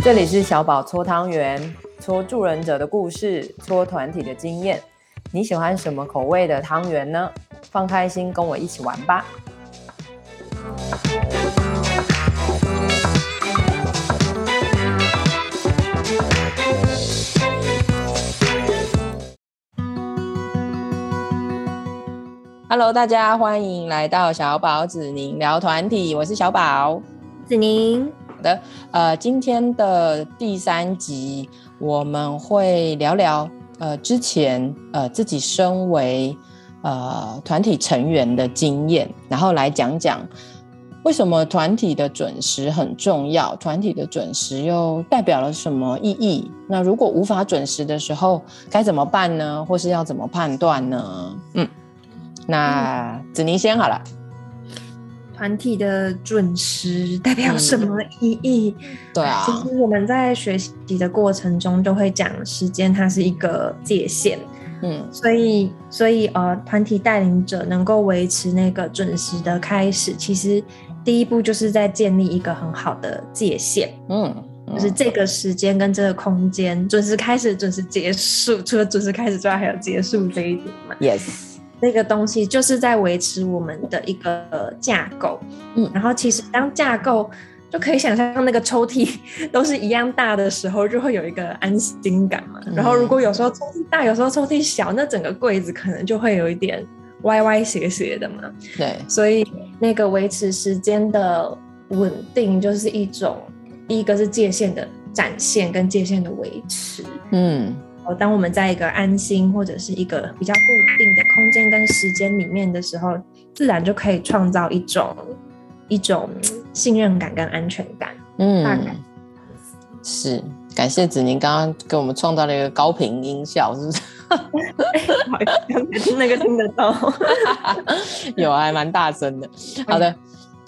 这里是小宝搓汤圆，搓助人者的故事，搓团体的经验。你喜欢什么口味的汤圆呢？放开心，跟我一起玩吧。Hello，大家欢迎来到小宝子宁聊团体，我是小宝子宁。好的，呃，今天的第三集我们会聊聊，呃，之前呃自己身为呃团体成员的经验，然后来讲讲为什么团体的准时很重要，团体的准时又代表了什么意义？那如果无法准时的时候该怎么办呢？或是要怎么判断呢？嗯，那子宁先好了。团体的准时代表什么意义？嗯、对啊，其实我们在学习的过程中就会讲，时间它是一个界限。嗯，所以所以呃，团体带领者能够维持那个准时的开始，其实第一步就是在建立一个很好的界限。嗯，嗯就是这个时间跟这个空间准时开始，准时结束。除了准时开始之外，还有结束这一点嘛？Yes。那个东西就是在维持我们的一个架构，嗯，然后其实当架构就可以想象那个抽屉 都是一样大的时候，就会有一个安心感嘛。嗯、然后如果有时候抽屉大，有时候抽屉小，那整个柜子可能就会有一点歪歪斜斜的嘛。对，所以那个维持时间的稳定，就是一种第一个是界限的展现跟界限的维持，嗯。当我们在一个安心或者是一个比较固定的空间跟时间里面的时候，自然就可以创造一种一种信任感跟安全感。嗯，大概是感谢子宁刚刚给我们创造了一个高频音效，是不是？好像那个听得到，有还蛮大声的。好的。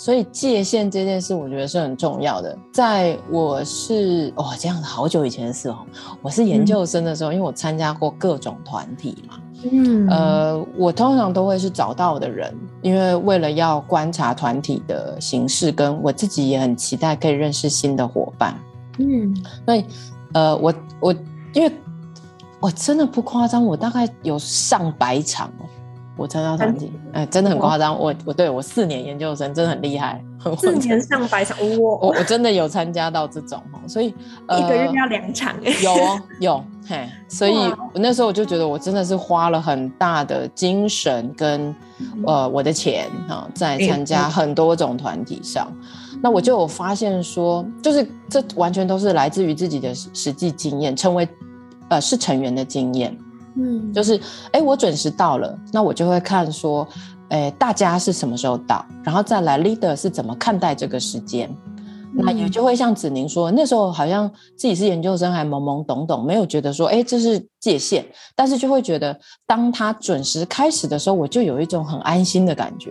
所以界限这件事，我觉得是很重要的。在我是哦这样子好久以前的事哦，我是研究生的时候，嗯、因为我参加过各种团体嘛，嗯，呃，我通常都会是找到的人，因为为了要观察团体的形式，跟我自己也很期待可以认识新的伙伴，嗯，所以呃，我我因为我真的不夸张，我大概有上百场哦。我参加团体，哎，真的很夸张。我我对我四年研究生真的很厉害，四年上百场，我我我真的有参加到这种哦，所以一个月要两场，有哦有嘿，所以我那时候我就觉得我真的是花了很大的精神跟呃我的钱哈，在参加很多种团体上，那我就有发现说，就是这完全都是来自于自己的实际经验，成为呃是成员的经验。嗯，就是，哎、欸，我准时到了，那我就会看说，哎、欸，大家是什么时候到，然后再来 leader 是怎么看待这个时间，嗯、那也就会像子宁说，那时候好像自己是研究生，还懵懵懂懂，没有觉得说，哎、欸，这是界限，但是就会觉得，当他准时开始的时候，我就有一种很安心的感觉，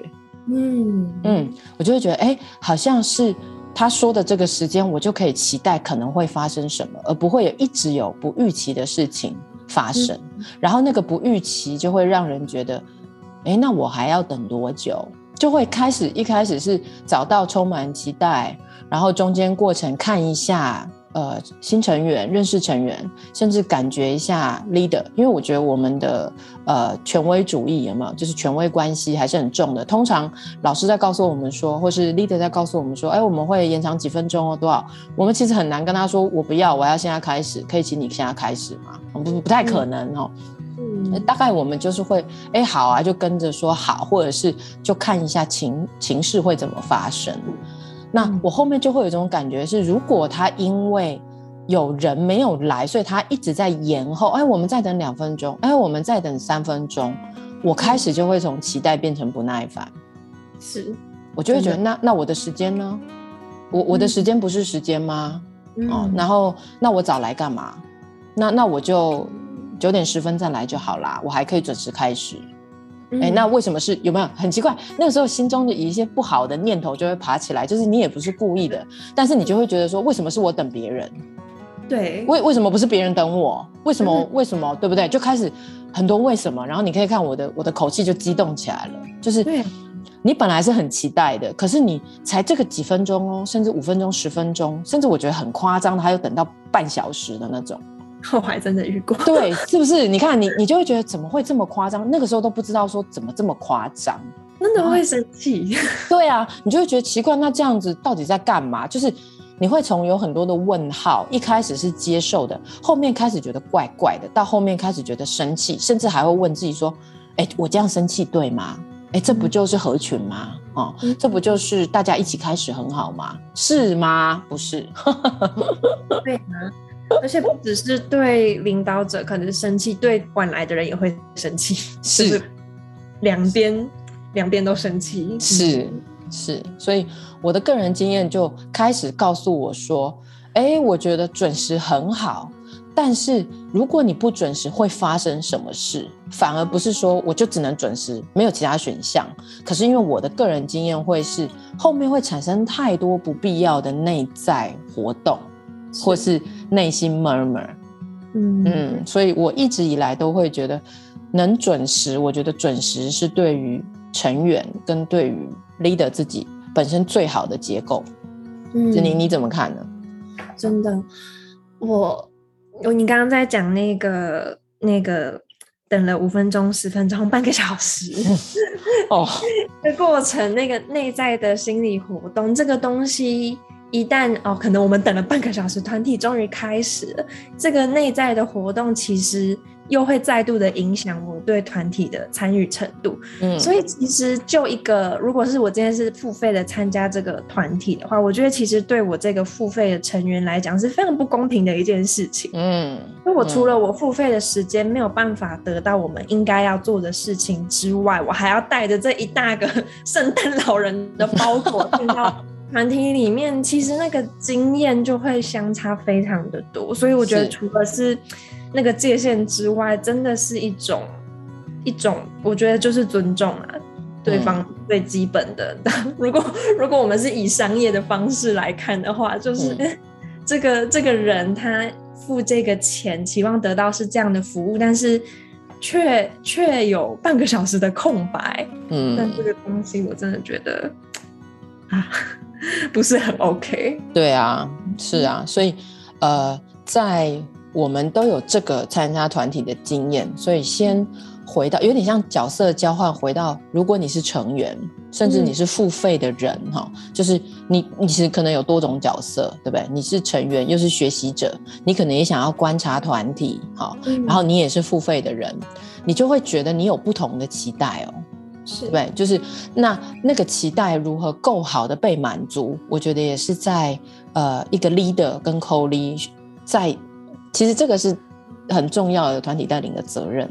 嗯。嗯，我就会觉得，哎、欸，好像是他说的这个时间，我就可以期待可能会发生什么，而不会有一直有不预期的事情。发生，然后那个不预期就会让人觉得，哎，那我还要等多久？就会开始一开始是找到充满期待，然后中间过程看一下。呃，新成员认识成员，甚至感觉一下 leader，因为我觉得我们的呃权威主义有没有，就是权威关系还是很重的。通常老师在告诉我们说，或是 leader 在告诉我们说，哎，我们会延长几分钟哦，多少？我们其实很难跟他说，我不要，我要现在开始，可以请你现在开始吗？不，不太可能哦。嗯，大概我们就是会，哎，好啊，就跟着说好，或者是就看一下情情势会怎么发生。那我后面就会有一种感觉是，如果他因为有人没有来，所以他一直在延后。哎，我们再等两分钟，哎，我们再等三分钟，我开始就会从期待变成不耐烦。是，我就会觉得，那那我的时间呢？我我的时间不是时间吗？嗯、哦，然后那我早来干嘛？那那我就九点十分再来就好啦，我还可以准时开始。哎、欸，那为什么是有没有很奇怪？那个时候心中的一些不好的念头就会爬起来，就是你也不是故意的，但是你就会觉得说，为什么是我等别人？对，为为什么不是别人等我？为什么？嗯、为什么？对不对？就开始很多为什么，然后你可以看我的我的口气就激动起来了，就是你本来是很期待的，可是你才这个几分钟哦，甚至五分钟、十分钟，甚至我觉得很夸张的，还有等到半小时的那种，我还真的遇过。对，是不是？你看你，你就会觉得怎么会这么夸张？那个时候都不知道说怎么这么夸张，真的会生气。对啊，你就会觉得奇怪，那这样子到底在干嘛？就是你会从有很多的问号，一开始是接受的，后面开始觉得怪怪的，到后面开始觉得生气，甚至还会问自己说：哎，我这样生气对吗？哎，这不就是合群吗？哦，这不就是大家一起开始很好吗？是吗？不是，对吗？而且不只是对领导者可能生气，对晚来的人也会生气，是，是两边两边都生气，是是。所以我的个人经验就开始告诉我说，哎，我觉得准时很好。但是如果你不准时，会发生什么事？反而不是说我就只能准时，没有其他选项。可是因为我的个人经验会是后面会产生太多不必要的内在活动，或是内心 murmur。嗯嗯，所以我一直以来都会觉得能准时，我觉得准时是对于成员跟对于 leader 自己本身最好的结构。嗯，子宁你怎么看呢？真的，我。你刚刚在讲那个那个等了五分钟、十分钟、半个小时哦的过程，那个内在的心理活动，这个东西一旦哦，可能我们等了半个小时，团体终于开始了，这个内在的活动其实。又会再度的影响我对团体的参与程度，嗯，所以其实就一个，如果是我今天是付费的参加这个团体的话，我觉得其实对我这个付费的成员来讲是非常不公平的一件事情，嗯，因为我除了我付费的时间没有办法得到我们应该要做的事情之外，我还要带着这一大个 圣诞老人的包裹进到团体里面，其实那个经验就会相差非常的多，所以我觉得除了是。那个界限之外，真的是一种一种，我觉得就是尊重啊，对方最基本的。嗯、如果如果我们是以商业的方式来看的话，就是、嗯、这个这个人他付这个钱，期望得到是这样的服务，但是却却有半个小时的空白。嗯，但这个东西我真的觉得 啊，不是很 OK。对啊，是啊，所以呃，在。我们都有这个参加团体的经验，所以先回到有点像角色交换，回到如果你是成员，甚至你是付费的人哈、嗯，就是你你其实可能有多种角色，对不对？你是成员又是学习者，你可能也想要观察团体，好，然后你也是付费的人，你就会觉得你有不同的期待哦，是，对对？就是那那个期待如何够好的被满足，我觉得也是在呃一个 leader 跟 co-lead 在。其实这个是很重要的团体带领的责任，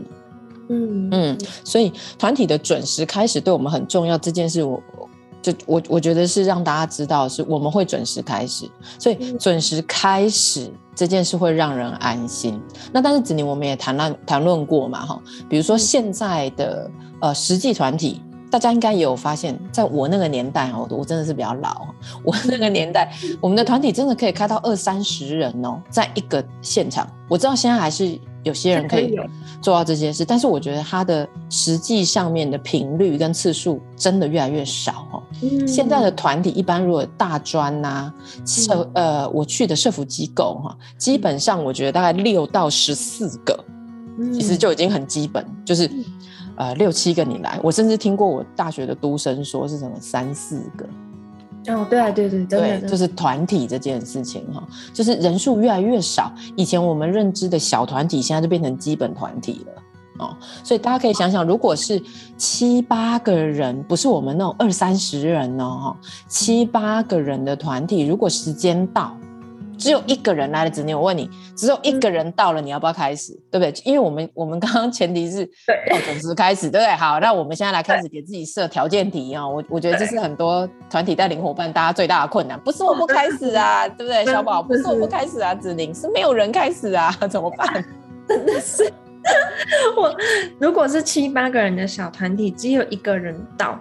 嗯嗯，所以团体的准时开始对我们很重要。这件事我，我就我我觉得是让大家知道，是我们会准时开始，所以准时开始这件事会让人安心。那但是子宁我们也谈论谈论过嘛，哈，比如说现在的呃实际团体。大家应该也有发现，在我那个年代哦，我真的是比较老。我那个年代，我们的团体真的可以开到二三十人哦，在一个现场。我知道现在还是有些人可以做到这件事，但是我觉得他的实际上面的频率跟次数真的越来越少哦。现在的团体一般如果大专呐，社呃，我去的社服机构哈，基本上我觉得大概六到十四个，其实就已经很基本，就是。呃，六七个你来，我甚至听过我大学的督生说是什么三四个。哦，对啊，对对对，对，就是团体这件事情哈，就是人数越来越少。以前我们认知的小团体，现在就变成基本团体了哦。所以大家可以想想，如果是七八个人，不是我们那种二三十人哦，七八个人的团体，如果时间到。只有一个人来了，子宁，我问你，只有一个人到了，你要不要开始？嗯、对不对？因为我们我们刚刚前提是要准时开始，对不对？好，那我们现在来开始给自己设条件题啊！我我觉得这是很多团体带领伙伴大家最大的困难，不是我不开始啊，对不对？小宝，不是我不开始啊，子宁是没有人开始啊，怎么办？真的是 我，如果是七八个人的小团体，只有一个人到，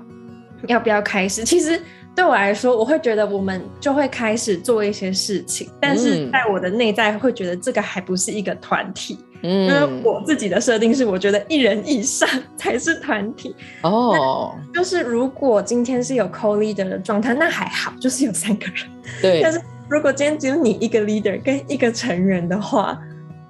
要不要开始？其实。对我来说，我会觉得我们就会开始做一些事情，但是在我的内在会觉得这个还不是一个团体，嗯，因为我自己的设定是，我觉得一人以上才是团体。哦，就是如果今天是有 co-leader 的状态，那还好，就是有三个人。对。但是如果今天只有你一个 leader 跟一个成员的话，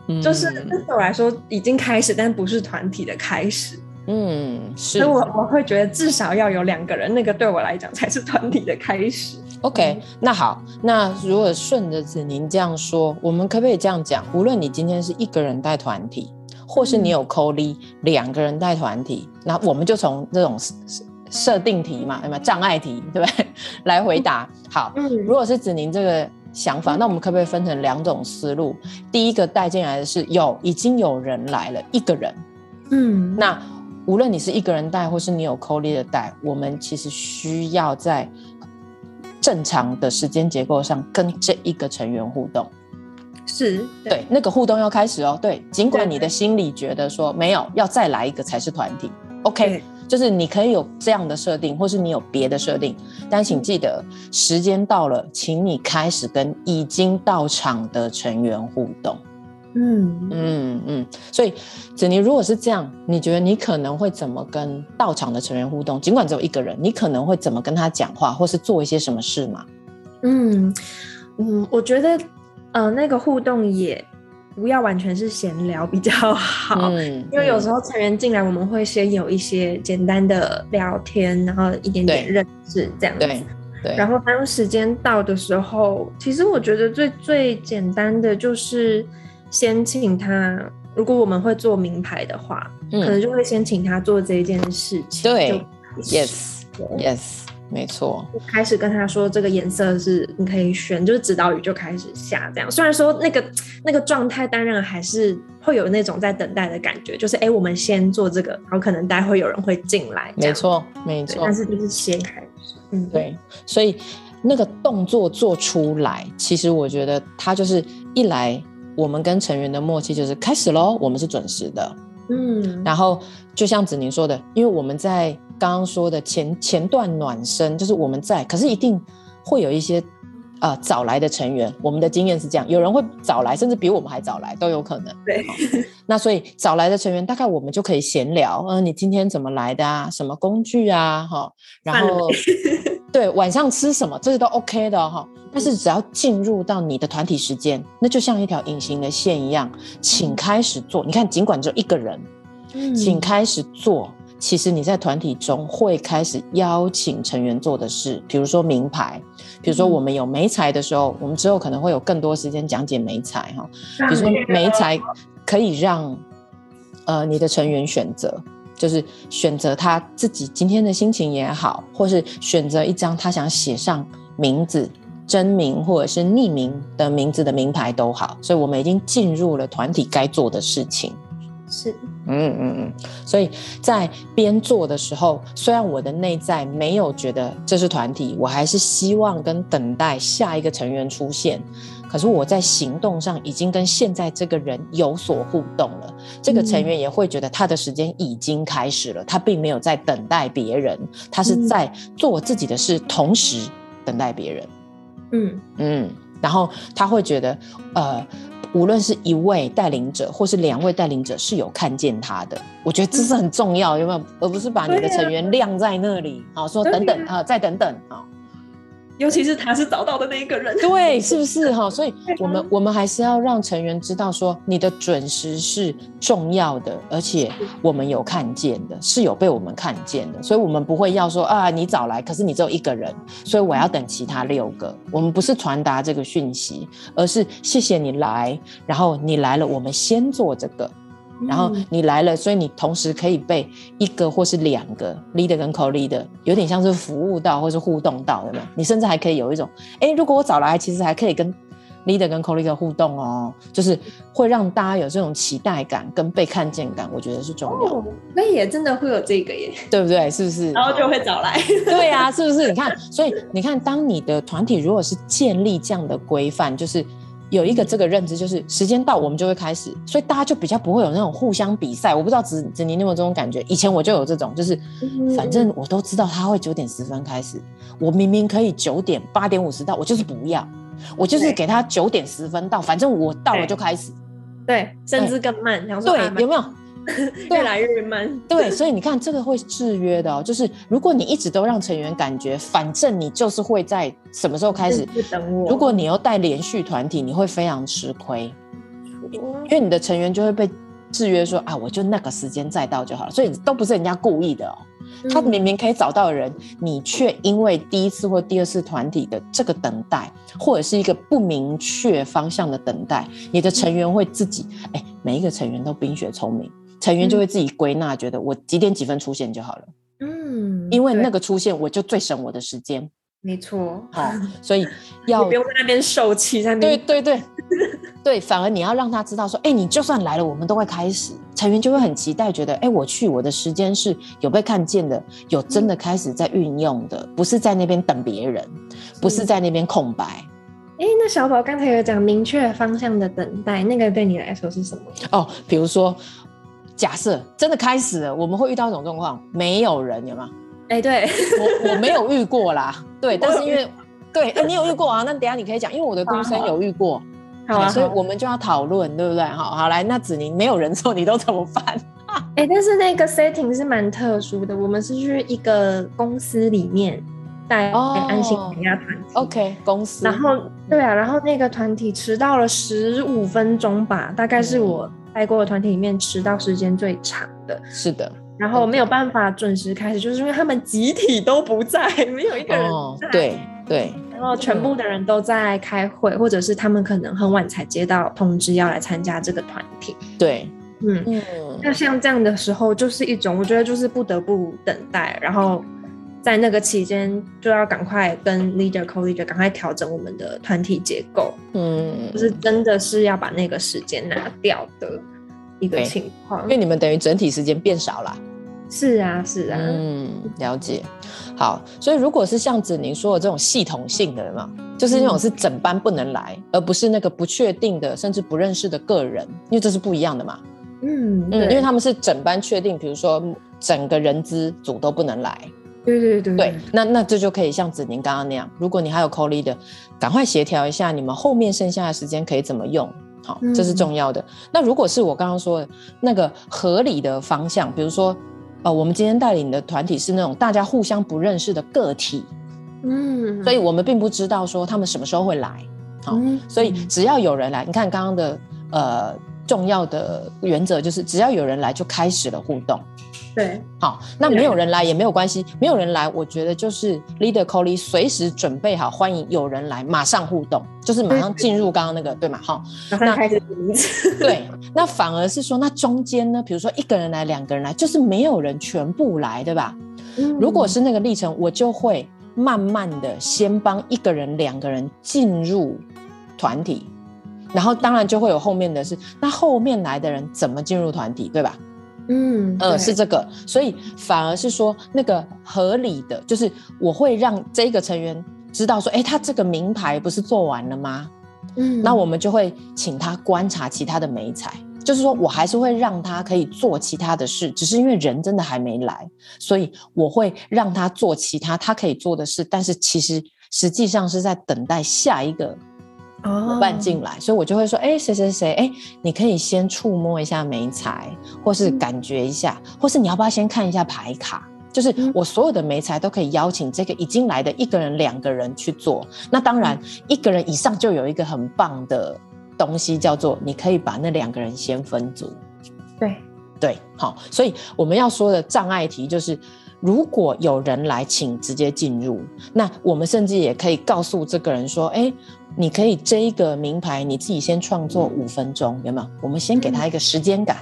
嗯、就是对我来说已经开始，但不是团体的开始。嗯，是。所以我我会觉得至少要有两个人，那个对我来讲才是团体的开始。OK，那好，那如果顺着子宁这样说，我们可不可以这样讲？无论你今天是一个人带团体，或是你有 co-lead 两个人带团体，那我们就从这种设定题嘛，有没有障碍题，对不对？来回答。好，如果是子宁这个想法，那我们可不可以分成两种思路？第一个带进来的是有已经有人来了，一个人，嗯，那无论你是一个人带，或是你有 co-lead 的带，我们其实需要在。正常的时间结构上，跟这一个成员互动，是对，对那个互动要开始哦。对，尽管你的心里觉得说没有，要再来一个才是团体。OK，就是你可以有这样的设定，或是你有别的设定，但请记得时间到了，请你开始跟已经到场的成员互动。嗯嗯嗯，所以子宁，如果是这样，你觉得你可能会怎么跟到场的成员互动？尽管只有一个人，你可能会怎么跟他讲话，或是做一些什么事吗？嗯嗯，我觉得呃，那个互动也不要完全是闲聊比较好，嗯，因为有时候成员进来，我们会先有一些简单的聊天，然后一点点认识这样子。对对。然后当时间到的时候，其实我觉得最最简单的就是。先请他，如果我们会做名牌的话，嗯，可能就会先请他做这一件事情。对，yes，yes，没错。开始跟他说这个颜色是你可以选，就是指导语就开始下这样。虽然说那个那个状态，当然还是会有那种在等待的感觉，就是哎，我们先做这个，然后可能待会有人会进来。没错，没错。但是就是先开始，嗯，对。所以那个动作做出来，其实我觉得他就是一来。我们跟成员的默契就是开始喽，我们是准时的，嗯，然后就像子宁说的，因为我们在刚刚说的前前段暖身，就是我们在，可是一定会有一些呃早来的成员，我们的经验是这样，有人会早来，甚至比我们还早来都有可能。对，那所以早来的成员，大概我们就可以闲聊，嗯、呃，你今天怎么来的啊？什么工具啊？哈，然后对，晚上吃什么，这些都 OK 的哈。但是只要进入到你的团体时间，那就像一条隐形的线一样，请开始做。你看，尽管只有一个人，请开始做。其实你在团体中会开始邀请成员做的事，比如说名牌，比如说我们有媒材的时候，我们之后可能会有更多时间讲解媒材哈。比如说媒材可以让呃你的成员选择，就是选择他自己今天的心情也好，或是选择一张他想写上名字。真名或者是匿名的名字的名牌都好，所以我们已经进入了团体该做的事情。是，嗯嗯嗯。所以在边做的时候，虽然我的内在没有觉得这是团体，我还是希望跟等待下一个成员出现。可是我在行动上已经跟现在这个人有所互动了，这个成员也会觉得他的时间已经开始了，他并没有在等待别人，他是在做自己的事，同时等待别人。嗯嗯，然后他会觉得，呃，无论是一位带领者或是两位带领者是有看见他的，我觉得这是很重要，有没有？而不是把你的成员晾在那里，好说等等啊，再等等啊。尤其是他是找到的那一个人，对，是不是哈？所以我们我们还是要让成员知道说，你的准时是重要的，而且我们有看见的，是有被我们看见的，所以我们不会要说啊，你早来，可是你只有一个人，所以我要等其他六个。我们不是传达这个讯息，而是谢谢你来，然后你来了，我们先做这个。然后你来了，所以你同时可以被一个或是两个 leader 跟 co-leader 有点像是服务到或是互动到的。你甚至还可以有一种，哎，如果我早来，其实还可以跟 leader 跟 co-leader 互动哦，就是会让大家有这种期待感跟被看见感，我觉得是重要的。哦，那也真的会有这个耶，对不对？是不是？然后就会早来。对呀，啊，是不是？你看，所以你看，当你的团体如果是建立这样的规范，就是。有一个这个认知，就是时间到我们就会开始，所以大家就比较不会有那种互相比赛。我不知道子子宁有没有这种感觉？以前我就有这种，就是反正我都知道他会九点十分开始，我明明可以九点八点五十到，我就是不要，我就是给他九点十分到，反正我到了就开始。对，甚至更慢。想说对，有没有？越来越慢。对，所以你看，这个会制约的哦。就是如果你一直都让成员感觉，反正你就是会在什么时候开始等我。如果你又带连续团体，你会非常吃亏，因为你的成员就会被制约说啊，我就那个时间再到就好了。所以都不是人家故意的哦。他明明可以找到人，你却因为第一次或第二次团体的这个等待，或者是一个不明确方向的等待，你的成员会自己哎，每一个成员都冰雪聪明。成员就会自己归纳，觉得我几点几分出现就好了。嗯，因为那个出现，我就最省我的时间。没错，好，所以要不用在那边受气，在那边对对对对，反而你要让他知道说，哎，你就算来了，我们都会开始。成员就会很期待，觉得哎，我去，我的时间是有被看见的，有真的开始在运用的，不是在那边等别人，不是在那边空白。哎，那小宝刚才有讲明确方向的等待，那个对你来说是什么？哦，比如说。假设真的开始了，我们会遇到一种状况，没有人，有吗？哎、欸，对我我没有遇过啦，对，但是因为对，哎、欸，你有遇过啊？那等下你可以讲，因为我的独生有遇过，好啊，所以我们就要讨论，对不对？好，好来，那子宁没有人之后，你都怎么办？哎、欸，但是那个 setting 是蛮特殊的，我们是去一个公司里面带安心减压团体，OK，公司，然后对啊，然后那个团体迟到了十五分钟吧，大概是我。带过的团体里面迟到时间最长的，是的，然后没有办法准时开始，就是因为他们集体都不在，没有一个人在，对，然后全部的人都在开会，或者是他们可能很晚才接到通知要来参加这个团体，对，嗯嗯，那像这样的时候，就是一种我觉得就是不得不等待，然后。在那个期间，就要赶快跟 leader、co-leader 赶快调整我们的团体结构，嗯，就是真的是要把那个时间拿掉的一个情况，因为你们等于整体时间变少了。是啊，是啊，嗯，了解。好，所以如果是像子宁说的这种系统性的嘛，就是那种是整班不能来，嗯、而不是那个不确定的甚至不认识的个人，因为这是不一样的嘛。嗯嗯，因为他们是整班确定，比如说整个人资组都不能来。对对对对，那那这就可以像子宁刚刚那样，如果你还有 co-leader，赶快协调一下你们后面剩下的时间可以怎么用，好，这是重要的。嗯、那如果是我刚刚说的那个合理的方向，比如说，呃，我们今天带领的团体是那种大家互相不认识的个体，嗯，所以我们并不知道说他们什么时候会来，好，嗯、所以只要有人来，你看刚刚的呃重要的原则就是只要有人来就开始了互动。对，好，那没有人来也没有关系，没有人来，我觉得就是 leader co-lead 随时准备好欢迎有人来，马上互动，就是马上进入刚刚那个，对吗？好，那开始 对，那反而是说，那中间呢，比如说一个人来，两个人来，就是没有人全部来，对吧？嗯，如果是那个历程，我就会慢慢的先帮一个人、两个人进入团体，然后当然就会有后面的是，那后面来的人怎么进入团体，对吧？嗯呃，是这个，所以反而是说那个合理的，就是我会让这个成员知道说，哎，他这个名牌不是做完了吗？嗯，那我们就会请他观察其他的美材，就是说我还是会让他可以做其他的事，只是因为人真的还没来，所以我会让他做其他他可以做的事，但是其实实际上是在等待下一个。伙伴进来，所以我就会说，哎，谁谁谁，哎，你可以先触摸一下眉材，或是感觉一下，或是你要不要先看一下牌卡？就是我所有的媒材都可以邀请这个已经来的一个人、两个人去做。那当然，一个人以上就有一个很棒的东西，叫做你可以把那两个人先分组。对对，好，所以我们要说的障碍题就是。如果有人来，请直接进入。那我们甚至也可以告诉这个人说：“哎，你可以这一个名牌，你自己先创作五分钟，有没有？我们先给他一个时间感，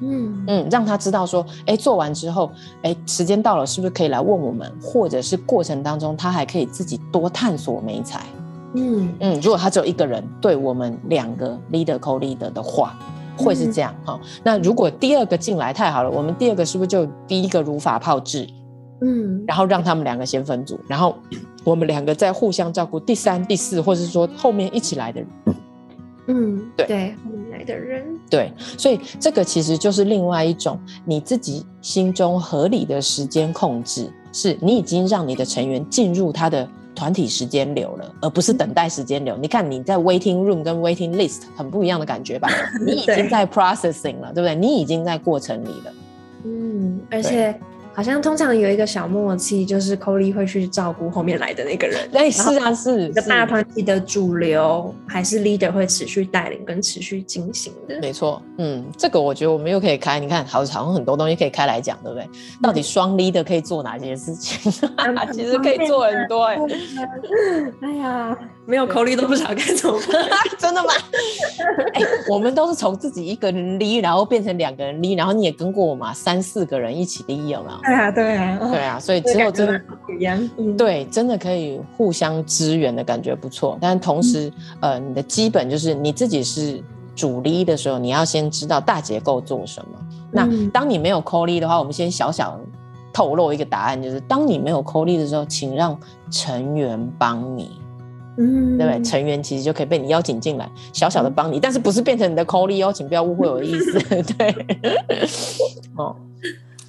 嗯嗯，让他知道说，哎，做完之后，哎，时间到了，是不是可以来问我们？或者是过程当中，他还可以自己多探索美材，嗯嗯。如果他只有一个人，对我们两个 leader co-leader 的话，会是这样哈、嗯。那如果第二个进来太好了，我们第二个是不是就第一个如法炮制？嗯，然后让他们两个先分组，然后 我们两个再互相照顾第三、第四，或者是说后面一起来的人。嗯，对对，后面来的人。对，所以这个其实就是另外一种你自己心中合理的时间控制，是你已经让你的成员进入他的。团体时间流了，而不是等待时间流。你看你在 waiting room 跟 waiting list 很不一样的感觉吧？你已经在 processing 了，对不对？你已经在过程里了。嗯，而且。好像通常有一个小默契，就是 Co-Lead 会去照顾后面来的那个人。对，是啊，是一个大团体的主流，还是 leader 会持续带领跟持续进行的？没错，嗯，这个我觉得我们又可以开，你看，好，好像很多东西可以开来讲，对不对？到底双 leader 可以做哪些事情？嗯 其实可以做很多哎、欸。哎呀，没有 Co-Lead 都不晓得该怎么办，真的吗？哎、欸，我们都是从自己一个人 lead，然后变成两个人 lead，然后你也跟过我嘛，三四个人一起 lead 有没有？对啊，对啊，对啊，所以之后真的不一样，对，真的可以互相支援的感觉不错。但同时，嗯、呃，你的基本就是你自己是主力的时候，你要先知道大结构做什么。嗯、那当你没有 Co-Lead 的话，我们先小小透露一个答案，就是当你没有 Co-Lead 的时候，请让成员帮你，嗯，对不对？成员其实就可以被你邀请进来，小小的帮你，但是不是变成你的 Co-Lead 哦，请不要误会我的意思，对，哦。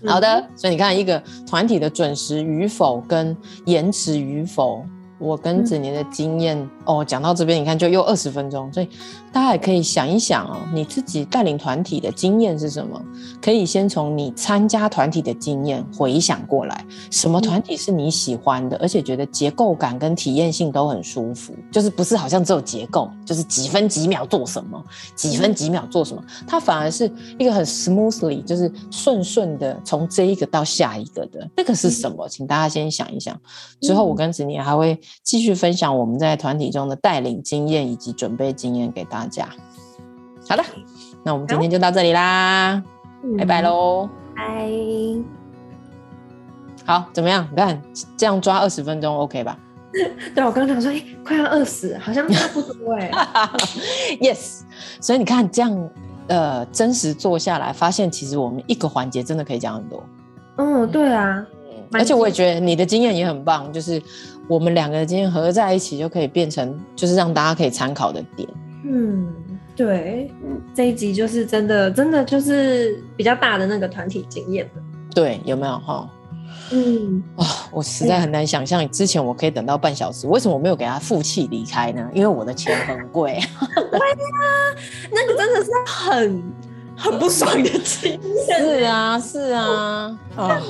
好的，所以你看，一个团体的准时与否跟延迟与否。我跟子年的经验、嗯、哦，讲到这边，你看就又二十分钟，所以大家也可以想一想哦，你自己带领团体的经验是什么？可以先从你参加团体的经验回想过来，什么团体是你喜欢的，而且觉得结构感跟体验性都很舒服，就是不是好像只有结构，就是几分几秒做什么，几分几秒做什么，它反而是一个很 smoothly，就是顺顺的从这一个到下一个的，那个是什么？请大家先想一想，之后我跟子年还会。继续分享我们在团体中的带领经验以及准备经验给大家。好的，那我们今天就到这里啦，嗯、拜拜喽！拜。好，怎么样？你看这样抓二十分钟，OK 吧？对，我刚刚想说，哎、欸，快要饿死，好像差不多哎。Yes，所以你看这样，呃，真实做下来，发现其实我们一个环节真的可以讲很多。嗯，对啊。而且我也觉得你的经验也很棒，就是我们两个的经验合在一起，就可以变成就是让大家可以参考的点。嗯，对，这一集就是真的，真的就是比较大的那个团体经验。对，有没有哈？嗯，哇，我实在很难想象之前我可以等到半小时，为什么我没有给他负气离开呢？因为我的钱很贵。对啊，那个真的是很很不爽的经验。是啊，是啊，啊。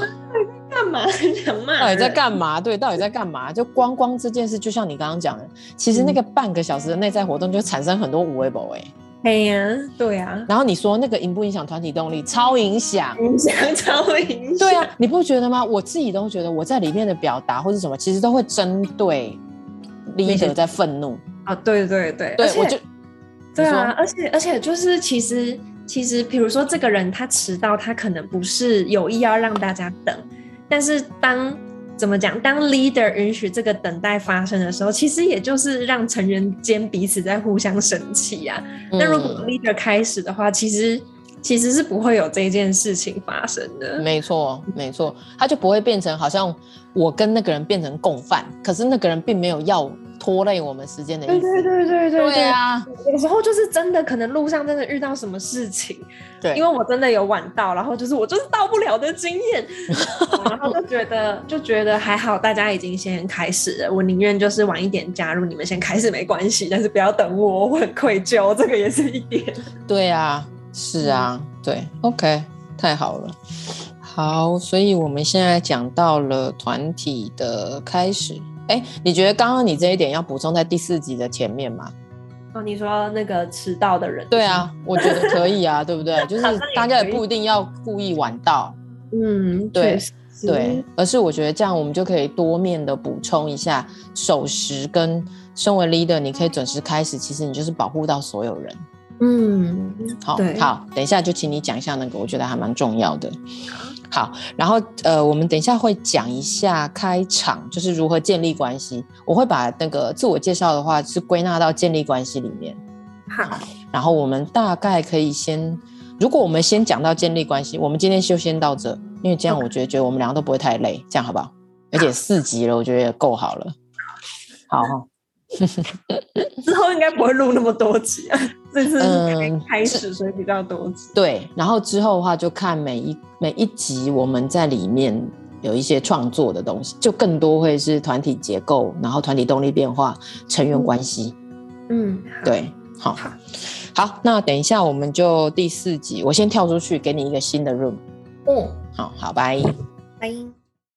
干嘛想骂？到底在干嘛？对，到底在干嘛？就光光这件事，就像你刚刚讲的，其实那个半个小时的内在活动就产生很多无为不为。哎呀，对呀。然后你说那个影不影响团体动力？超影响，影响超影响。对啊，你不觉得吗？我自己都觉得我在里面的表达或者什么，其实都会针对 leader 在愤怒啊。对对对，对，我就对啊，而且而且就是其实其实，比如说这个人他迟到，他可能不是有意要让大家等。但是当怎么讲？当 leader 允许这个等待发生的时候，其实也就是让成员间彼此在互相生气啊。那、嗯、如果 leader 开始的话，其实其实是不会有这件事情发生的。没错，没错，他就不会变成好像我跟那个人变成共犯，可是那个人并没有要。拖累我们时间的意思。对对对对对对啊！有时候就是真的，可能路上真的遇到什么事情，对，因为我真的有晚到，然后就是我就是到不了的经验，然后就觉得就觉得还好，大家已经先开始了，我宁愿就是晚一点加入，你们先开始没关系，但是不要等我，我很愧疚，这个也是一点。对啊，是啊，对，OK，太好了，好，所以我们现在讲到了团体的开始。哎，你觉得刚刚你这一点要补充在第四集的前面吗？哦，你说那个迟到的人，对啊，我觉得可以啊，对不对？就是大家也不一定要故意晚到，嗯，对对，而是我觉得这样我们就可以多面的补充一下守时跟身为 leader，你可以准时开始，其实你就是保护到所有人。嗯，好，好，等一下就请你讲一下那个，我觉得还蛮重要的。好，然后呃，我们等一下会讲一下开场，就是如何建立关系。我会把那个自我介绍的话是归纳到建立关系里面。好，然后我们大概可以先，如果我们先讲到建立关系，我们今天就先到这，因为这样我觉得觉得我们两个都不会太累，这样好不好？而且四集了，我觉得也够好了。好。之后应该不会录那么多集啊，这次开始，所以比较多集。对，然后之后的话就看每一每一集我们在里面有一些创作的东西，就更多会是团体结构，然后团体动力变化、成员关系。嗯，对，好，好，好，那等一下我们就第四集，我先跳出去给你一个新的 room。嗯，好好，拜拜。